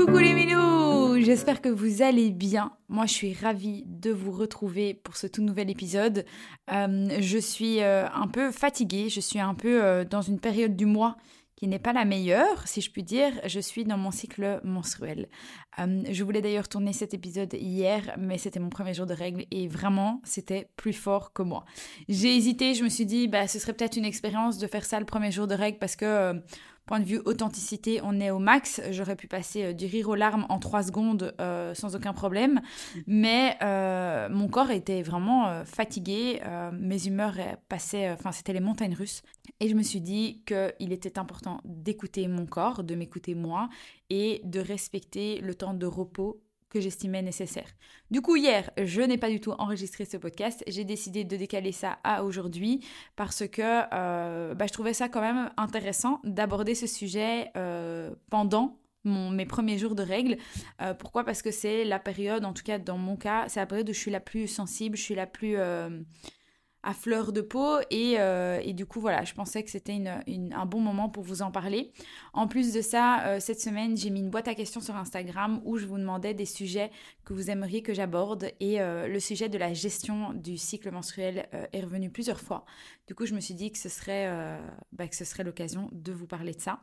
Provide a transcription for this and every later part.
Coucou les minous J'espère que vous allez bien. Moi, je suis ravie de vous retrouver pour ce tout nouvel épisode. Euh, je suis euh, un peu fatiguée, je suis un peu euh, dans une période du mois qui n'est pas la meilleure, si je puis dire. Je suis dans mon cycle menstruel. je voulais d'ailleurs tourner cet épisode hier, mais c'était mon premier jour de règles et vraiment, c'était plus fort que moi. J'ai hésité, je me suis dit, bah, ce serait peut-être une expérience de faire ça le premier jour de règles parce que point de vue authenticité, on est au max. J'aurais pu passer euh, du rire aux larmes en trois secondes euh, sans aucun problème. Mais euh, mon corps était vraiment fatigué. mes humeurs passaient, enfin, c'était les montagnes russes. Et je me suis dit qu'il était important d'écouter mon corps, de m'écouter moi et de respecter le temps de repos que j'estimais nécessaire. Du coup, hier, je n'ai pas du tout enregistré ce podcast. J'ai décidé de décaler ça à aujourd'hui parce que euh, bah, je trouvais ça quand même intéressant d'aborder ce sujet euh, pendant mes premiers jours de règles. Euh, pourquoi? Parce que c'est la période, en tout cas dans mon cas, c'est la période où je suis la plus sensible, je suis la plus à fleur de peau euh, et, du coup voilà je pensais que c'était un bon moment pour vous en parler. En plus de ça euh, cette semaine j'ai mis une boîte à questions sur Instagram où je vous demandais des sujets que vous aimeriez que j'aborde et euh, le sujet de la gestion du cycle menstruel est revenu plusieurs fois. Du coup je me suis dit que ce serait bah, que ce serait l'occasion de vous parler de ça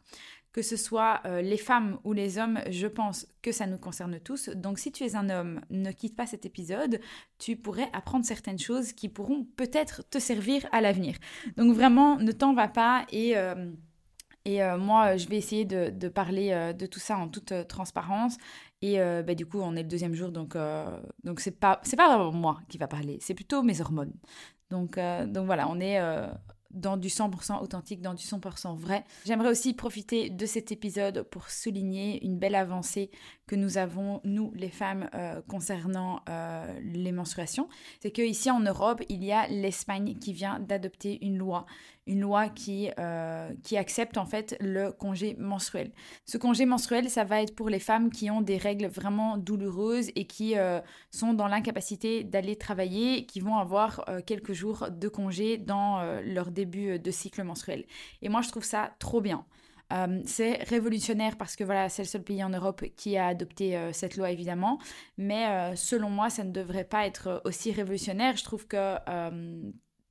que ce soit euh, les femmes ou les hommes, je pense que ça nous concerne tous. Donc si tu es un homme, ne quitte pas cet épisode, tu pourrais apprendre certaines choses qui pourront peut-être te servir à l'avenir. Donc vraiment, ne t'en va pas et... Euh, et euh, moi, je vais essayer de, parler de tout ça en toute transparence. Et bah, du coup, on est le deuxième jour, donc donc c'est pas pas vraiment moi qui va parler, c'est plutôt mes hormones. Donc donc voilà, on est dans du 100% authentique, dans du 100% vrai. J'aimerais aussi profiter de cet épisode pour souligner une belle avancée que nous avons, nous les femmes, euh, concernant euh, les menstruations. C'est qu'ici en Europe, il y a l'Espagne qui vient d'adopter une loi une loi qui, euh, qui accepte en fait le congé menstruel. Ce congé menstruel, ça va être pour les femmes qui ont des règles vraiment douloureuses et qui sont dans l'incapacité d'aller travailler, qui vont avoir quelques jours de congé dans leur début de cycle menstruel. Et moi, je trouve ça trop bien. C'est révolutionnaire parce que voilà, c'est le seul pays en Europe qui a adopté cette loi évidemment, mais selon moi, ça ne devrait pas être aussi révolutionnaire. Je trouve que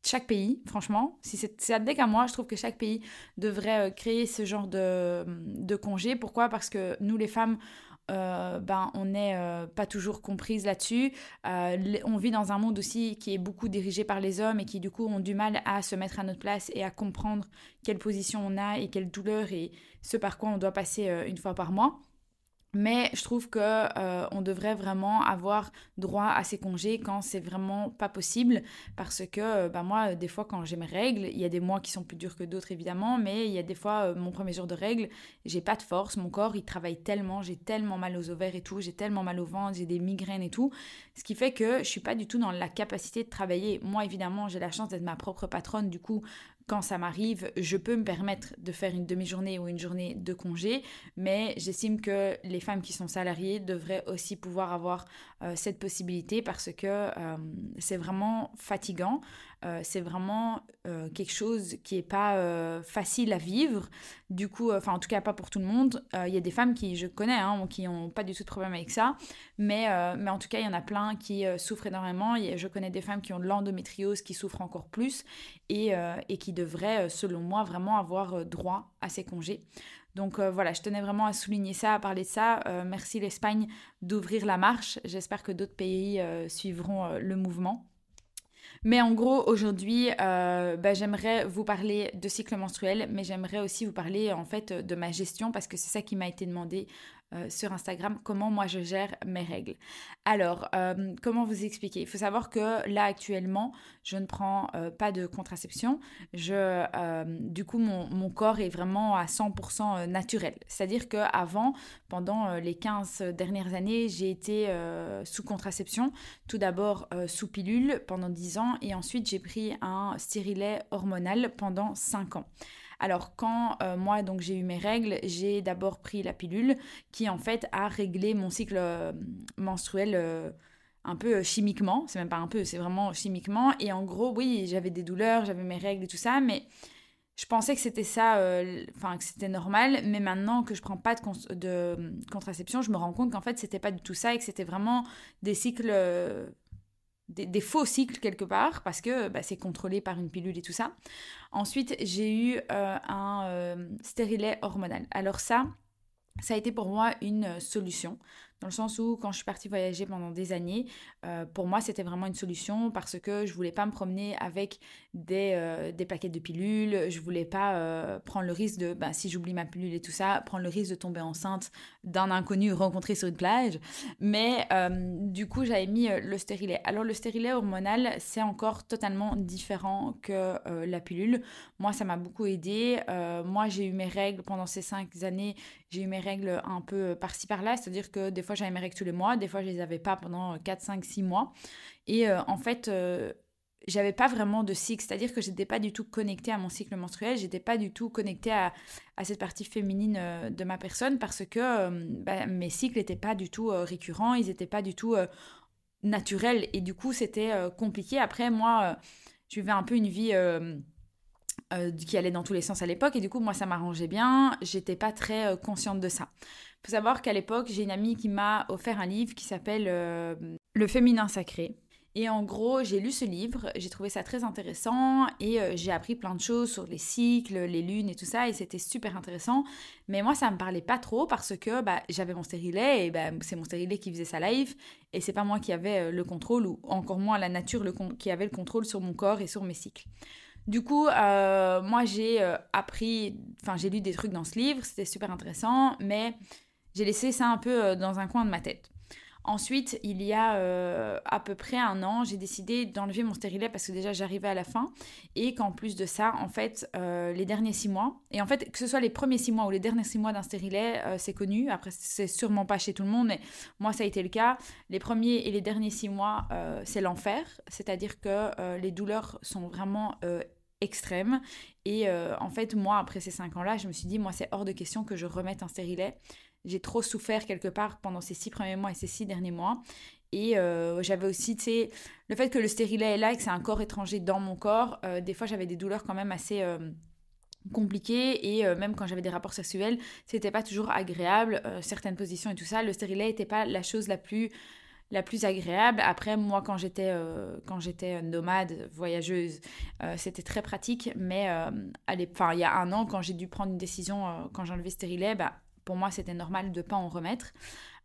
chaque pays, franchement, si c'est à qu'à moi, je trouve que chaque pays devrait euh, créer ce genre de, de congé. Pourquoi? Parce que nous, les femmes, euh, ben, on n'est euh, pas toujours comprises là-dessus. on vit dans un monde aussi qui est beaucoup dirigé par les hommes et qui du coup ont du mal à se mettre à notre place et à comprendre quelle position on a et quelle douleur et ce par quoi on doit passer une fois par mois. Mais je trouve que euh, on devrait vraiment avoir droit à ces congés quand c'est vraiment pas possible parce que euh, bah moi des fois quand j'ai mes règles, il y a des mois qui sont plus durs que d'autres évidemment, mais il y a des fois euh, mon premier jour de règles, j'ai pas de force, mon corps il travaille tellement, j'ai tellement mal aux ovaires et tout, j'ai tellement mal au ventre, j'ai des migraines et tout, ce qui fait que je suis pas du tout dans la capacité de travailler. Moi évidemment, j'ai la chance d'être ma propre patronne, du coup quand ça m'arrive, je peux me permettre de faire une demi-journée ou une journée de congé, mais j'estime que les femmes qui sont salariées devraient aussi pouvoir avoir euh, cette possibilité parce que euh, c'est vraiment fatigant. Euh, c'est vraiment quelque chose qui n'est pas facile à vivre. Du coup, enfin en tout cas pas pour tout le monde. Il y a des femmes qui je connais, hein, qui n'ont pas du tout de problème avec ça. Mais, mais en tout cas, il y en a plein qui souffrent énormément. je connais des femmes qui ont de l'endométriose qui souffrent encore plus et, et qui devraient, selon moi, vraiment avoir droit à ces congés. Donc voilà, je tenais vraiment à souligner ça, à parler de ça. merci l'Espagne d'ouvrir la marche. J'espère que d'autres pays suivront le mouvement. Mais en gros, aujourd'hui, euh, bah, j'aimerais vous parler de cycle menstruel, mais j'aimerais aussi vous parler en fait de ma gestion parce que c'est ça qui m'a été demandé euh, sur Instagram comment moi je gère mes règles. Alors, euh, comment vous expliquer? Il faut savoir que là actuellement, je ne prends euh, pas de contraception. Je, du coup, mon, mon, corps est vraiment à 100% naturel. C'est-à-dire qu'avant, pendant les 15 dernières années, j'ai été sous contraception. Tout d'abord sous pilule pendant 10 ans et ensuite j'ai pris un stérilet hormonal pendant 5 ans. Alors quand euh, moi donc j'ai eu mes règles, j'ai d'abord pris la pilule qui en fait a réglé mon cycle euh, menstruel euh, un peu chimiquement, c'est même pas un peu, c'est vraiment chimiquement. Et en gros oui, j'avais des douleurs, j'avais mes règles et tout ça mais je pensais que c'était ça, enfin que c'était normal, mais maintenant que je prends pas de, de contraception, je me rends compte qu'en fait c'était pas du tout ça et que c'était vraiment des cycles, euh, des, faux cycles quelque part parce que bah, c'est contrôlé par une pilule et tout ça. Ensuite j'ai eu euh, un stérilet hormonal. Alors ça, ça a été pour moi une solution dans le sens où quand je suis partie voyager pendant des années, euh, pour moi c'était vraiment une solution parce que je voulais pas me promener avec des, euh, des paquets de pilules, je voulais pas euh, prendre le risque de, ben, si j'oublie ma pilule et tout ça, prendre le risque de tomber enceinte d'un inconnu rencontré sur une plage. Mais du coup j'avais mis le stérilet. Alors le stérilet hormonal c'est encore totalement différent que la pilule. Moi ça m'a beaucoup aidé. moi j'ai eu mes règles pendant ces cinq années, j'ai eu mes règles un peu par-ci par-là, c'est-à-dire que des fois j'avais mes règles tous les mois, des fois je les avais pas pendant 4, 5, 6 mois. Et euh, en fait, euh, j'avais pas vraiment de cycle, c'est-à-dire que j'étais pas du tout connectée à mon cycle menstruel, j'étais pas du tout connectée à, à cette partie féminine euh, de ma personne parce que bah, mes cycles n'étaient pas du tout récurrents, ils n'étaient pas du tout naturels et du coup c'était compliqué. Après, moi, je vivais un peu une vie. qui allait dans tous les sens à l'époque et du coup moi ça m'arrangeait bien j'étais pas très consciente de ça faut savoir qu'à l'époque, j'ai une amie qui m'a offert un livre qui s'appelle euh, Le féminin sacré. Et en gros, j'ai lu ce livre, j'ai trouvé ça très intéressant et euh, j'ai appris plein de choses sur les cycles, les lunes et tout ça et c'était super intéressant. Mais moi, ça me parlait pas trop parce que bah, j'avais mon stérilet et bah, c'est mon stérilet qui faisait sa live et c'est pas moi qui avais euh, le contrôle ou encore moins la nature qui avait le contrôle sur mon corps et sur mes cycles. Du coup, moi j'ai appris, enfin j'ai lu des trucs dans ce livre, c'était super intéressant, mais j'ai laissé ça un peu euh, dans un coin de ma tête. Ensuite, il y a euh, à peu près un an, j'ai décidé d'enlever mon stérilet parce que déjà j'arrivais à la fin et qu'en plus de ça, en fait, euh, les derniers six mois, et en fait, que ce soit les premiers six mois ou les derniers six mois d'un stérilet, c'est connu. Après, c'est sûrement pas chez tout le monde, mais moi, ça a été le cas. Les premiers et les derniers six mois, c'est l'enfer, c'est-à-dire que les douleurs sont vraiment extrêmes. Et en fait, moi, après ces cinq ans-là, je me suis dit, moi, c'est hors de question que je remette un stérilet j'ai trop souffert quelque part pendant ces six premiers mois et ces six derniers mois. Et euh, j'avais aussi, tu sais, le fait que le stérilet est là et que c'est un corps étranger dans mon corps, euh, des fois j'avais des douleurs quand même assez euh, compliquées et même quand j'avais des rapports sexuels, c'était pas toujours agréable, certaines positions et tout ça. Le stérilet n'était pas la chose la plus la plus agréable. Après, moi, quand j'étais quand j'étais nomade, voyageuse, c'était très pratique. Mais enfin, il y a un an, quand j'ai dû prendre une décision, quand j'ai enlevé stérilet, bah, pour moi, c'était normal de pas en remettre.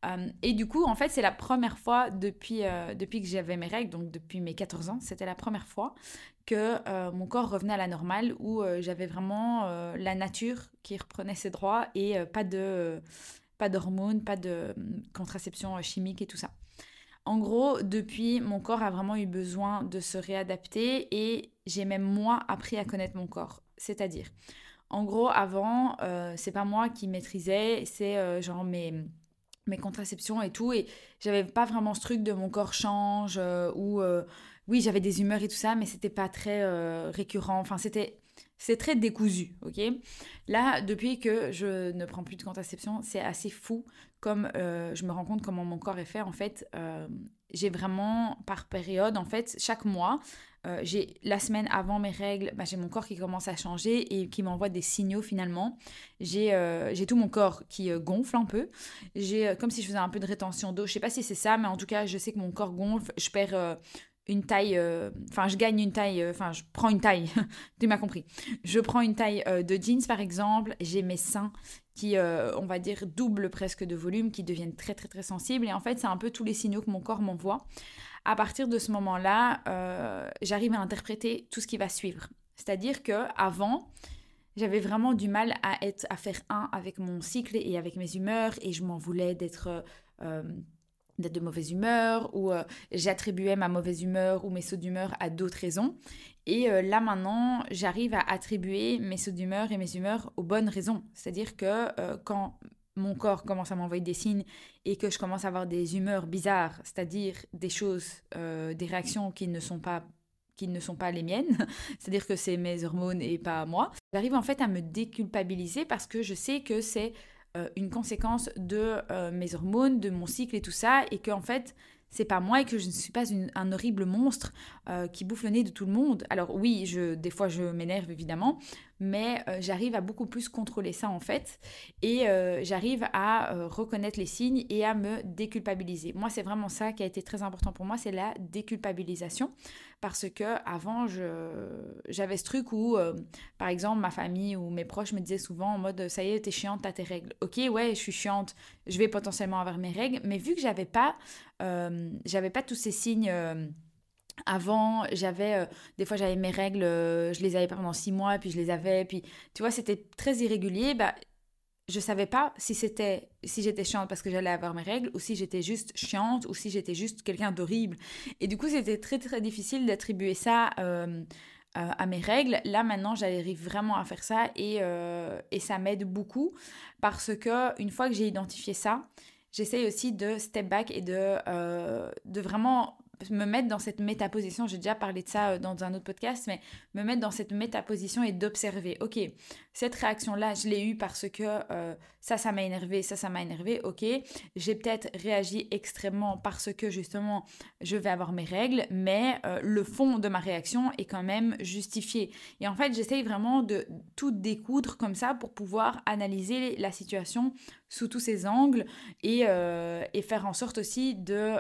Euh, et du coup, en fait, c'est la première fois depuis, euh, depuis que j'avais mes règles, donc depuis mes 14 ans, c'était la première fois que euh, mon corps revenait à la normale, où j'avais vraiment la nature qui reprenait ses droits et pas de pas d'hormones, pas de contraception chimique et tout ça. En gros, depuis, mon corps a vraiment eu besoin de se réadapter et j'ai même moi appris à connaître mon corps. C'est-à-dire, en gros, avant, euh, c'est pas moi qui maîtrisais, c'est euh, genre mes, mes contraceptions et tout. Et j'avais pas vraiment ce truc de mon corps change euh, ou oui, j'avais des humeurs et tout ça, mais c'était pas très récurrent. Enfin, c'était c'est très décousu, ok? Là, depuis que je ne prends plus de contraception, c'est assez fou comme je me rends compte comment mon corps est fait. En fait, j'ai vraiment par période, en fait, chaque mois, euh, j'ai la semaine avant mes règles, bah, j'ai mon corps qui commence à changer et qui m'envoie des signaux finalement. J'ai euh, tout mon corps qui euh, gonfle un peu. J'ai comme si je faisais un peu de rétention d'eau. Je sais pas si c'est ça, mais en tout cas, je sais que mon corps gonfle. Je perds une taille, enfin je gagne une taille, enfin je prends une taille, tu m'as compris. Je prends une taille de jeans par exemple, j'ai mes seins qui, on va dire, doublent presque de volume, qui deviennent très très très sensibles et en fait c'est un peu tous les signaux que mon corps m'envoie à partir de ce moment-là, euh, j'arrive à interpréter tout ce qui va suivre. C'est-à-dire que avant, j'avais vraiment du mal à être à faire un avec mon cycle et avec mes humeurs et je m'en voulais d'être euh, d'être de mauvaise humeur ou euh, j'attribuais ma mauvaise humeur ou mes sauts d'humeur à d'autres raisons. Et là maintenant, j'arrive à attribuer mes sauts d'humeur et mes humeurs aux bonnes raisons. C'est-à-dire que quand mon corps commence à m'envoyer des signes et que je commence à avoir des humeurs bizarres, c'est-à-dire des choses, euh, des réactions qui ne sont pas qui ne sont pas les miennes, c'est-à-dire que c'est mes hormones et pas moi. J'arrive en fait à me déculpabiliser parce que je sais que c'est euh, une conséquence de euh, mes hormones, de mon cycle et tout ça, et que en fait c'est pas moi et que je ne suis pas un horrible monstre qui bouffe le nez de tout le monde. Alors oui, je, des fois je m'énerve évidemment, mais euh, j'arrive à beaucoup plus contrôler ça en fait. Et euh, j'arrive à euh, reconnaître les signes et à me déculpabiliser. Moi, c'est vraiment ça qui a été très important pour moi, c'est la déculpabilisation. Parce que avant, j'avais ce truc où, par exemple, ma famille ou mes proches me disaient souvent en mode ça y est, t'es chiante, t'as tes règles. Ok, ouais, je suis chiante, je vais potentiellement avoir mes règles, mais vu que j'avais pas, j'avais pas tous ces signes avant, j'avais euh, des fois j'avais mes règles, euh, je les avais pas pendant six mois, puis je les avais, puis tu vois c'était très irrégulier. Bah, je savais pas si c'était si j'étais chiante parce que j'allais avoir mes règles ou si j'étais juste chiante ou si j'étais juste quelqu'un d'horrible. Et du coup c'était très très difficile d'attribuer ça euh, à mes règles. Là maintenant j'arrive vraiment à faire ça et, et ça m'aide beaucoup parce que une fois que j'ai identifié ça, j'essaye aussi de step back et de, de vraiment me mettre dans cette métaposition, j'ai déjà parlé de ça euh, dans un autre podcast, mais me mettre dans cette métaposition et d'observer, ok, cette réaction-là, je l'ai eue parce que euh, ça, ça m'a énervé, ça, ça m'a énervé, ok, j'ai peut-être réagi extrêmement parce que justement, je vais avoir mes règles, mais euh, le fond de ma réaction est quand même justifié. Et en fait, j'essaye vraiment de tout découdre comme ça pour pouvoir analyser la situation sous tous ses angles et, et faire en sorte aussi de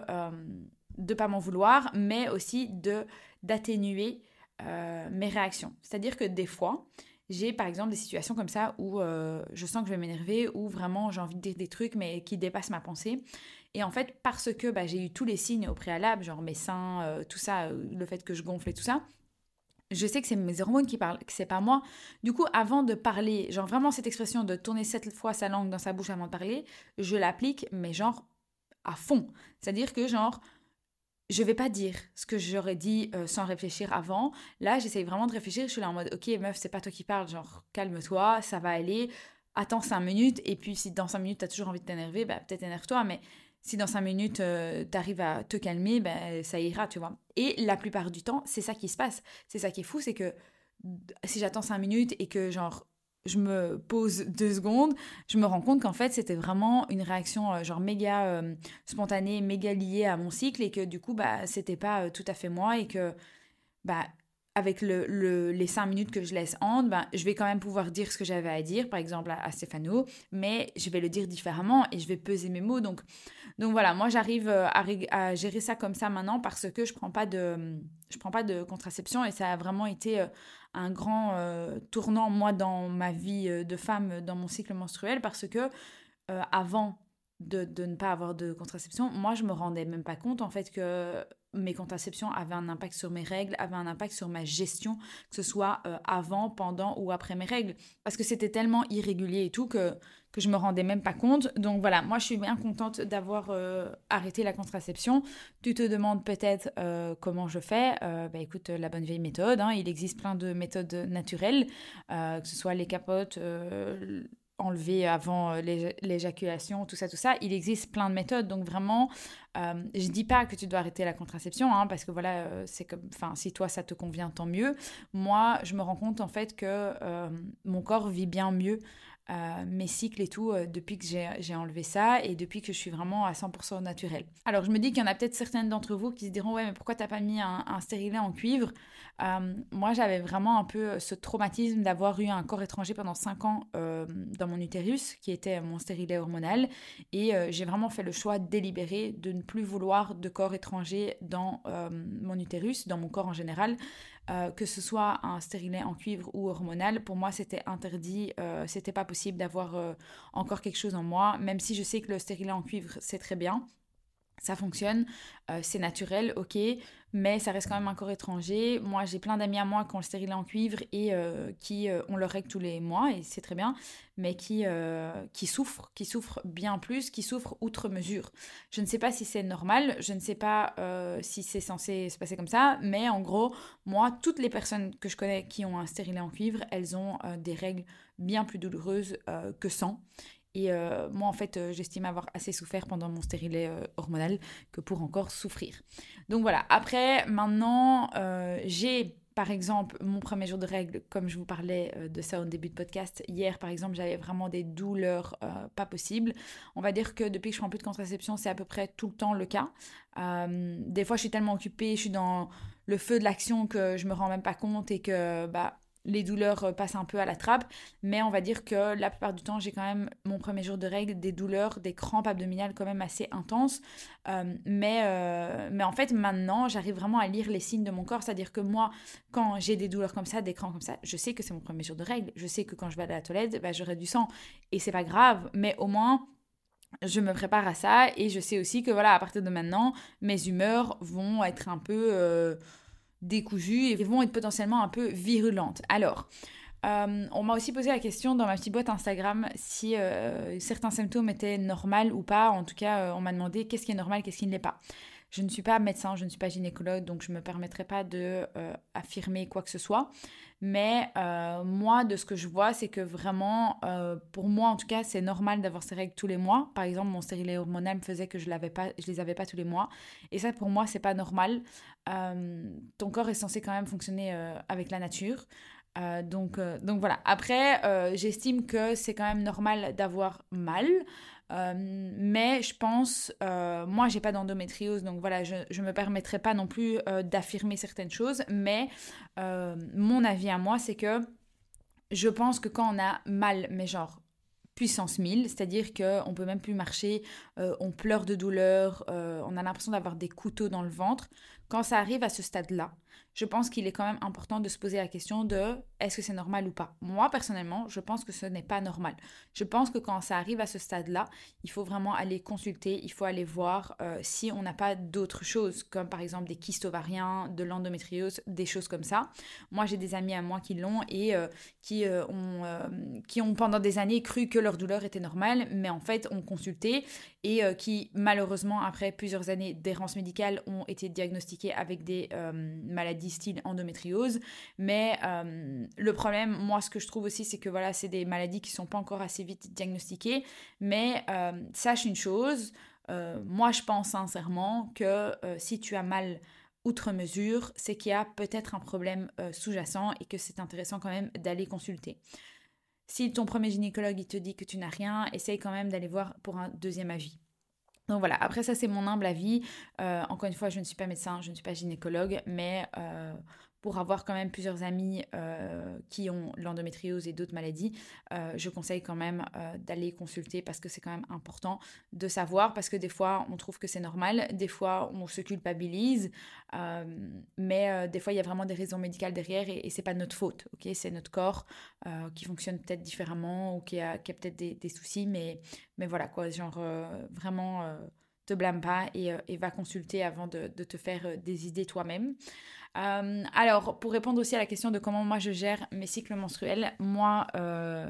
de pas m'en vouloir, mais aussi de d'atténuer euh, mes réactions. C'est-à-dire que des fois, j'ai par exemple des situations comme ça où euh, je sens que je vais m'énerver, ou vraiment j'ai envie de dire des trucs mais qui dépassent ma pensée. Et en fait, parce que bah, j'ai eu tous les signes au préalable, genre mes seins, euh, tout ça, le fait que je gonfle et tout ça, je sais que c'est mes hormones qui parlent, que c'est pas moi. Du coup, avant de parler, genre vraiment cette expression de tourner sept fois sa langue dans sa bouche avant de parler, je l'applique, mais genre à fond. C'est-à-dire que genre, je vais pas dire ce que j'aurais dit euh, sans réfléchir avant. Là, j'essaye vraiment de réfléchir. Je suis là en mode, ok, meuf, c'est pas toi qui parles, genre, calme-toi, ça va aller. Attends cinq minutes. Et puis, si dans cinq minutes, tu as toujours envie de t'énerver, bah, peut-être énerve-toi. Mais si dans cinq minutes, euh, tu arrives à te calmer, ben, ça ira, tu vois. Et la plupart du temps, c'est ça qui se passe. C'est ça qui est fou, c'est que si j'attends cinq minutes et que, genre, je me pose deux secondes, je me rends compte qu'en fait c'était vraiment une réaction euh, genre méga euh, spontanée, méga liée à mon cycle et que du coup bah c'était pas euh, tout à fait moi et que bah avec le, les cinq minutes que je laisse en, ben, je vais quand même pouvoir dire ce que j'avais à dire, par exemple à, Stéphano, mais je vais le dire différemment et je vais peser mes mots. Donc, donc voilà, moi j'arrive à, à, gérer ça comme ça maintenant parce que je prends pas de, prends pas de contraception et ça a vraiment été un grand euh, tournant, moi, dans ma vie euh, de femme, dans mon cycle menstruel, parce que euh, avant de, ne pas avoir de contraception, moi, je me rendais même pas compte, en fait, que mes contraceptions avaient un impact sur mes règles, avaient un impact sur ma gestion, que ce soit avant, pendant ou après mes règles. Parce que c'était tellement irrégulier et tout que que je me rendais même pas compte. Donc voilà, moi je suis bien contente d'avoir euh, arrêté la contraception. Tu te demandes peut-être euh, comment je fais. Euh, bah écoute, la bonne vieille méthode. Hein. il existe plein de méthodes naturelles, que ce soit les capotes enlever avant l'éjaculation, tout ça, tout ça. Il existe plein de méthodes, donc vraiment, je dis pas que tu dois arrêter la contraception, hein, parce que voilà, c'est comme, enfin, si toi ça te convient, tant mieux. Moi, je me rends compte en fait que mon corps vit bien mieux euh, mes cycles et tout euh, depuis que j'ai enlevé ça et depuis que je suis vraiment à 100% naturel. Alors je me dis qu'il y en a peut-être certaines d'entre vous qui se diront ouais mais pourquoi t'as pas mis un, un stérilet en cuivre? Euh, Moi j'avais vraiment un peu ce traumatisme d'avoir eu un corps étranger pendant 5 ans dans mon utérus qui était mon stérilet hormonal et j'ai vraiment fait le choix délibéré de ne plus vouloir de corps étranger dans mon utérus, dans mon corps en général. Euh, que ce soit un stérilet en cuivre ou hormonal, pour moi c'était interdit, euh, c'était pas possible d'avoir euh, encore quelque chose en moi, même si je sais que le stérilet en cuivre c'est très bien, ça fonctionne, euh, c'est naturel, ok, mais ça reste quand même un corps étranger. Moi, j'ai plein d'amis à moi qui ont le stérilet en cuivre et euh, qui euh, ont leur règle tous les mois, et c'est très bien, mais qui, qui souffrent, qui souffrent bien plus, qui souffrent outre mesure. Je ne sais pas si c'est normal, je ne sais pas si c'est censé se passer comme ça, mais en gros, moi, toutes les personnes que je connais qui ont un stérilet en cuivre, elles ont des règles bien plus douloureuses que sans. Et euh, moi, en fait, euh, j'estime avoir assez souffert pendant mon stérilet euh, hormonal que pour encore souffrir. Donc voilà, après, maintenant, j'ai par exemple, mon premier jour de règles, comme je vous parlais de ça au début de podcast, hier par exemple, j'avais vraiment des douleurs pas possibles. On va dire que depuis que je prends plus de contraception, c'est à peu près tout le temps le cas. des fois, je suis tellement occupée, je suis dans le feu de l'action que je me rends même pas compte et que bah les douleurs euh, passent un peu à la trappe, mais on va dire que la plupart du temps, j'ai quand même mon premier jour de règles, des douleurs, des crampes abdominales quand même assez intenses. Euh, mais, euh, mais en fait, maintenant, j'arrive vraiment à lire les signes de mon corps, c'est-à-dire que moi, quand j'ai des douleurs comme ça, des crampes comme ça, je sais que c'est mon premier jour de règles, je sais que quand je vais à la toilette, bah, j'aurai du sang, et c'est pas grave, mais au moins je me prépare à ça. Et je sais aussi que voilà à partir de maintenant mes humeurs vont être un peu décousues et vont être potentiellement un peu virulentes. Alors, euh, on m'a aussi posé la question dans ma petite boîte Instagram si euh, certains symptômes étaient normaux ou pas. En tout cas, euh, on m'a demandé qu'est-ce qui est normal, qu'est-ce qui ne l'est pas. Je ne suis pas médecin, je ne suis pas gynécologue, donc je ne me permettrai pas de affirmer quoi que ce soit. Mais moi, de ce que je vois, c'est que vraiment, pour moi en tout cas, c'est normal d'avoir ces règles tous les mois. Par exemple, mon stérilet hormonal me faisait que je ne pas, je les avais pas tous les mois. Et ça, pour moi, c'est pas normal. ton corps est censé quand même fonctionner avec la nature. Euh, donc, euh, donc voilà. Après, euh, j'estime que c'est quand même normal d'avoir mal. Mais je pense, moi j'ai pas d'endométriose, donc voilà, je ne me permettrai pas non plus d'affirmer certaines choses, mais mon avis à moi, c'est que je pense que quand on a mal, mais genre puissance 1000, c'est-à-dire qu'on peut même plus marcher, on pleure de douleur, on a l'impression d'avoir des couteaux dans le ventre, quand ça arrive à ce stade-là, je pense qu'il est quand même important de se poser la question de est-ce que c'est normal ou pas. Moi, personnellement, je pense que ce n'est pas normal. Je pense que quand ça arrive à ce stade-là, il faut vraiment aller consulter, il faut aller voir euh, si on n'a pas d'autres choses, comme par exemple des kystes ovariens, de l'endométriose, des choses comme ça. Moi, j'ai des amis à moi qui l'ont et euh, qui, euh, ont, qui ont pendant des années cru que leur douleur était normale, mais en fait ont consulté et qui, malheureusement, après plusieurs années d'errance médicale, ont été diagnostiqués avec des maladies style endométriose. Mais euh, le problème, moi, ce que je trouve aussi, c'est que voilà, c'est des maladies qui sont pas encore assez vite diagnostiquées. Mais euh, sache une chose, euh, moi, je pense sincèrement que si tu as mal outre mesure, c'est qu'il y a peut-être un problème sous-jacent et que c'est intéressant quand même d'aller consulter. Si ton premier gynécologue te dit que tu n'as rien, essaye quand même d'aller voir pour un deuxième avis. Donc voilà, après ça c'est mon humble avis. Euh, encore une fois, je ne suis pas médecin, je ne suis pas gynécologue, mais euh, pour avoir quand même plusieurs amis euh, qui ont l'endométriose et d'autres maladies, euh, je conseille quand même euh, d'aller consulter parce que c'est quand même important de savoir parce que des fois on trouve que c'est normal, des fois on se culpabilise, mais des fois il y a vraiment des raisons médicales derrière et, et c'est pas notre faute, ok? C'est notre corps qui fonctionne peut-être différemment ou qui a, peut-être des, des, soucis, mais, mais voilà quoi, genre vraiment te blâme pas et, et, va consulter avant de, te faire des idées toi-même. Euh, alors, pour répondre aussi à la question de comment moi je gère mes cycles menstruels, moi, euh,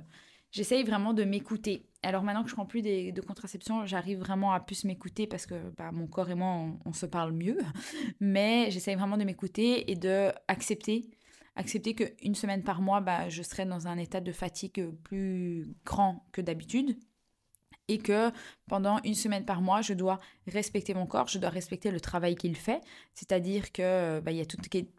j'essaye vraiment de m'écouter. Alors maintenant que je prends plus de contraception, j'arrive vraiment à plus m'écouter parce que bah, mon corps et moi, on, se parle mieux. Mais j'essaye vraiment de m'écouter et de accepter accepter qu'une semaine par mois, bah, je serai dans un état de fatigue plus grand que d'habitude et que pendant une semaine par mois, je dois respecter mon corps, je dois respecter le travail qu'il fait. C'est-à-dire que bah, y a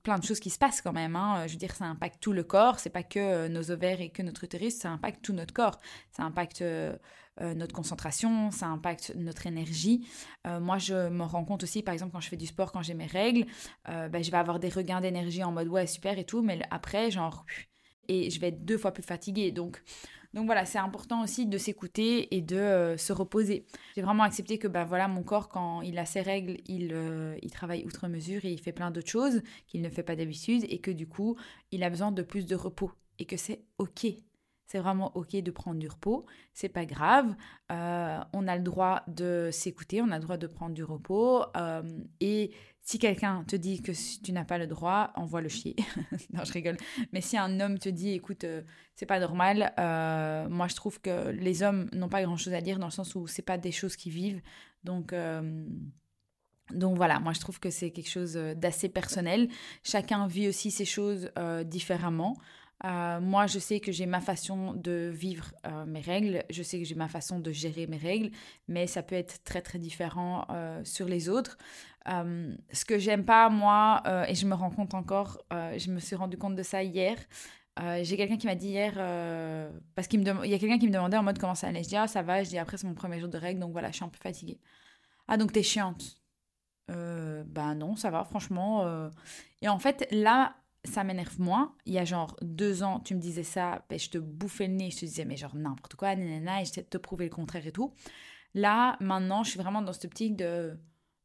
plein de choses qui se passent quand même. Hein. Je veux dire, ça impacte tout le corps. C'est pas que euh, nos ovaires et que notre utérus, ça impacte tout notre corps. Ça impacte euh, euh, notre concentration, ça impacte notre énergie. moi, je me rends compte aussi, par exemple, quand je fais du sport, quand j'ai mes règles, bah, je vais avoir des regains d'énergie en mode ouais super et tout, mais après, genre et je vais être deux fois plus fatiguée. Donc donc voilà, c'est important aussi de s'écouter et de euh, se reposer. J'ai vraiment accepté que ben voilà, mon corps, quand il a ses règles, il, euh, il travaille outre mesure et il fait plein d'autres choses qu'il ne fait pas d'habitude et que du coup, il a besoin de plus de repos et que c'est ok. C'est vraiment ok de prendre du repos, c'est pas grave. Euh, on a le droit de s'écouter, on a le droit de prendre du repos et si quelqu'un te dit que tu n'as pas le droit, envoie le chier. non, je rigole. Mais si un homme te dit, écoute, euh, c'est pas normal, euh, moi je trouve que les hommes n'ont pas grand chose à dire dans le sens où c'est pas des choses qui vivent. Donc, euh, donc voilà, moi je trouve que c'est quelque chose d'assez personnel. Chacun vit aussi ces choses différemment. Euh, moi, je sais que j'ai ma façon de vivre euh, mes règles, je sais que j'ai ma façon de gérer mes règles, mais ça peut être très très différent euh, sur les autres. ce que j'aime pas, moi, et je me rends compte encore, je me suis rendu compte de ça hier. j'ai quelqu'un qui m'a dit hier, parce qu'il y a quelqu'un qui me demandait en mode comment ça allait. Je dis ah ça va, je dis après c'est mon premier jour de règles, donc voilà, je suis un peu fatiguée. Ah donc t'es chiante. bah non, ça va, franchement. Et en fait, là, ça m'énerve moins. Il y a genre deux ans, tu me disais ça, ben, je te bouffais le nez, je te disais, mais genre n'importe quoi, nanana, et je te prouver le contraire et tout. Là, maintenant, je suis vraiment dans cette optique de,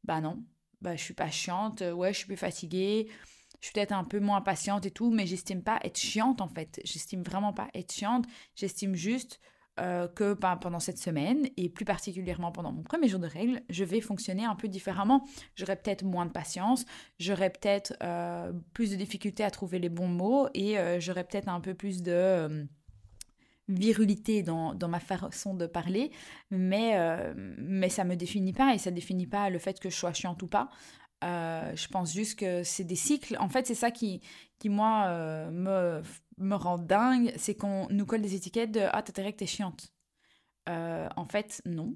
bah non, bah je suis pas chiante, ouais, je suis plus fatiguée, je suis peut-être un peu moins patiente et tout, mais j'estime pas être chiante en fait. J'estime vraiment pas être chiante, j'estime juste euh, que ben, pendant cette semaine, et plus particulièrement pendant mon premier jour de règles, je vais fonctionner un peu différemment. J'aurai peut-être moins de patience, j'aurai peut-être euh, plus de difficultés à trouver les bons mots, et euh, j'aurai peut-être un peu plus de virilité dans, dans, ma façon de parler, mais, mais ça me définit pas, et ça définit pas le fait que je sois chiante ou pas. je pense juste que c'est des cycles. En fait, c'est ça qui, qui moi, me me rend dingue, c'est qu'on nous colle des étiquettes de Ah, t'as t'es chiante. Euh, en fait, non.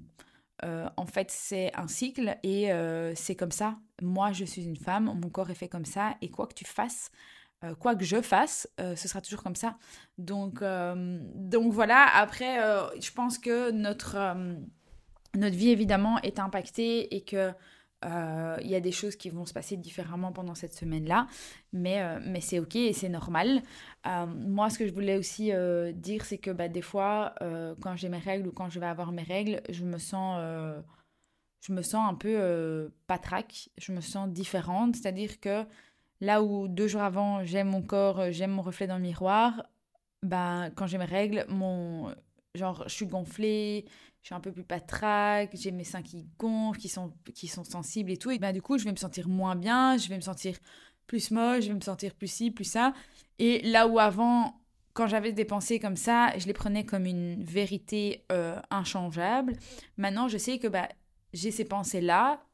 Euh, en fait, c'est un cycle et euh, c'est comme ça. Moi, je suis une femme, mon corps est fait comme ça et quoi que tu fasses, quoi que je fasse, ce sera toujours comme ça. Donc, donc voilà, après, je pense que notre, notre vie, évidemment, est impactée et que euh, il y a des choses qui vont se passer différemment pendant cette semaine-là, mais, euh, mais c'est ok et c'est normal. Euh, moi, ce que je voulais aussi dire, c'est que bah, des fois, quand j'ai mes règles ou quand je vais avoir mes règles, je me sens, je me sens un peu patraque, je me sens différente, c'est-à-dire que là où deux jours avant, j'aime mon corps, j'aime mon reflet dans le miroir, bah, quand j'ai mes règles, mon genre je suis gonflée, je suis un peu plus patraque, j'ai mes seins qui gonflent, qui sont, qui sont sensibles et tout. Et bah, du coup, je vais me sentir moins bien, je vais me sentir plus moche, je vais me sentir plus ci, plus ça. Et là où avant, quand j'avais des pensées comme ça, je les prenais comme une vérité euh, inchangeable. Maintenant, je sais que bah, j'ai ces pensées-là,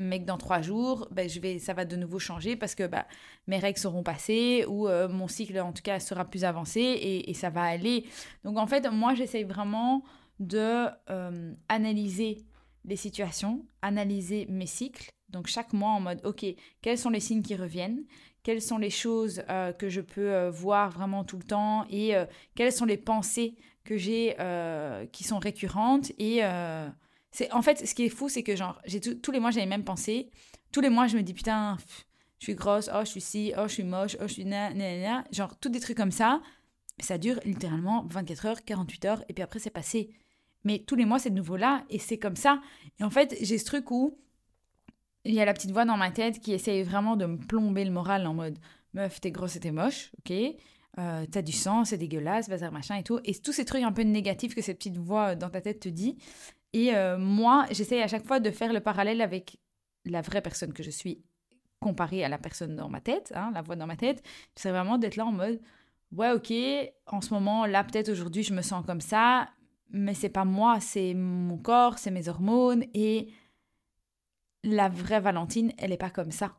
mais que dans trois jours, bah, je vais, ça va de nouveau changer parce que bah, mes règles seront passées ou euh, mon cycle, en tout cas, sera plus avancé et, et ça va aller. Donc, en fait, moi, j'essaye vraiment de euh, analyser les situations, analyser mes cycles. Donc chaque mois en mode, ok, quels sont les signes qui reviennent? Quelles sont les choses euh, que je peux euh, voir vraiment tout le temps? Et quelles sont les pensées que j'ai qui sont récurrentes? Et c'est en fait, ce qui est fou, c'est que genre, tous les mois, j'ai les mêmes pensées. Tous les mois, je me dis, putain, je suis grosse, oh, je suis ci, oh, je suis moche, oh, je suis na, na, na. Genre, tous des trucs comme ça. Ça dure littéralement 24 heures, 48 heures, et puis après, c'est passé. Mais tous les mois, c'est de nouveau là et c'est comme ça. Et en fait, j'ai ce truc où il y a la petite voix dans ma tête qui essaye vraiment de me plomber le moral en mode meuf, t'es grosse et t'es moche, ok euh, T'as du sang, c'est dégueulasse, bazar machin et tout. Et tous ces trucs un peu négatifs que cette petite voix dans ta tête te dit. Et euh, moi, j'essaye à chaque fois de faire le parallèle avec la vraie personne que je suis comparée à la personne dans ma tête, hein, la voix dans ma tête. C'est vraiment d'être là en mode ouais, ok, en ce moment, là, peut-être aujourd'hui, je me sens comme ça, mais c'est pas moi, c'est mon corps, c'est mes hormones et la vraie Valentine, elle n'est pas comme ça.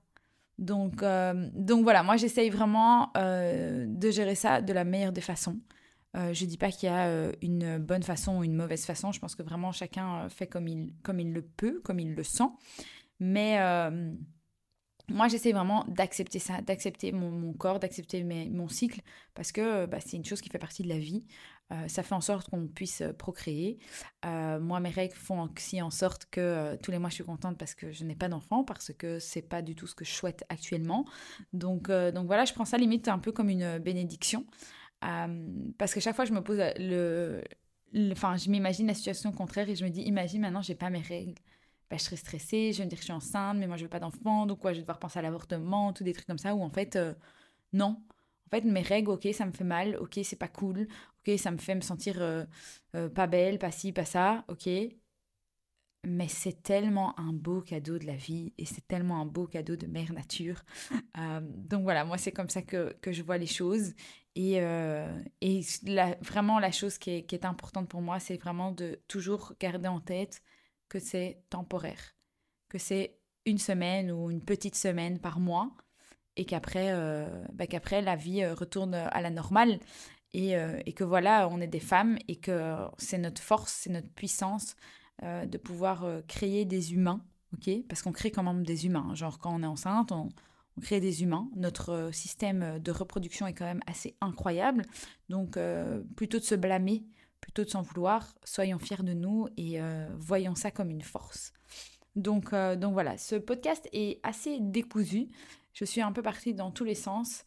Donc, euh, donc voilà, moi j'essaye vraiment euh, de gérer ça de la meilleure des façons. Euh, je dis pas qu'il y a une bonne façon ou une mauvaise façon, je pense que vraiment chacun fait comme il, comme il le peut, comme il le sent. Mais moi j'essaye vraiment d'accepter ça, d'accepter mon, corps, d'accepter mon cycle, parce que bah, c'est une chose qui fait partie de la vie. Euh, ça fait en sorte qu'on puisse euh, procréer. Euh, moi, mes règles font aussi en sorte que tous les mois, je suis contente parce que je n'ai pas d'enfant, parce que c'est pas du tout ce que je souhaite actuellement. Donc, donc voilà, je prends ça limite un peu comme une bénédiction. parce que chaque fois, je me pose le. Enfin, je m'imagine la situation contraire et je me dis, imagine maintenant, j'ai pas mes règles. Bah, je serais stressée, je vais me dire que je suis enceinte, mais moi, je veux pas d'enfant, donc quoi, je vais devoir penser à l'avortement, tous des trucs comme ça, où en fait, non. En fait, mes règles, ok, ça me fait mal, ok, c'est pas cool, ça me fait me sentir euh, euh, pas belle, pas ci, pas ça, ok. Mais c'est tellement un beau cadeau de la vie et c'est tellement un beau cadeau de mère nature. Euh, donc voilà, moi c'est comme ça que, que, je vois les choses. Et, et vraiment la chose qui est, qui est importante pour moi, c'est vraiment de toujours garder en tête que c'est temporaire, que c'est une semaine ou une petite semaine par mois et qu'après bah, qu'après la vie retourne à la normale euh, et, que voilà, on est des femmes et que c'est notre force, c'est notre puissance euh, de pouvoir euh, créer des humains, ok? Parce qu'on crée quand même des humains. Hein. Genre quand on est enceinte, on, crée des humains. Notre système de reproduction est quand même assez incroyable. Donc plutôt de se blâmer, plutôt de s'en vouloir, soyons fiers de nous et voyons ça comme une force. Donc, donc voilà, ce podcast est assez décousu. Je suis un peu partie dans tous les sens.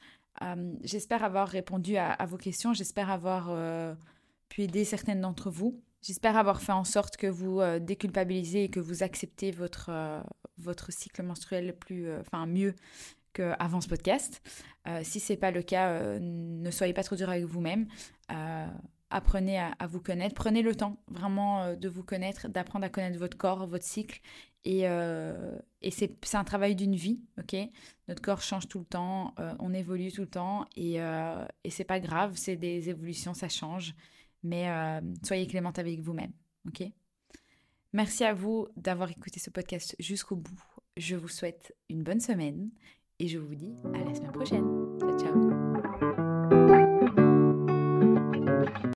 J'espère avoir répondu à, vos questions, j'espère avoir pu aider certaines d'entre vous. J'espère avoir fait en sorte que vous déculpabilisez et que vous acceptez votre, votre cycle menstruel plus, enfin mieux qu'avant ce podcast. si ce n'est pas le cas, ne soyez pas trop dur avec vous-même apprenez à, vous connaître, prenez le temps vraiment euh, de vous connaître, d'apprendre à connaître votre corps, votre cycle. Et, euh, c'est un travail d'une vie, ok? Notre corps change tout le temps, euh, on évolue tout le temps, et, et c'est pas grave, c'est des évolutions, ça change. Mais soyez clémente avec vous-même, ok? Merci à vous d'avoir écouté ce podcast jusqu'au bout. Je vous souhaite une bonne semaine et je vous dis à la semaine prochaine. Ciao, ciao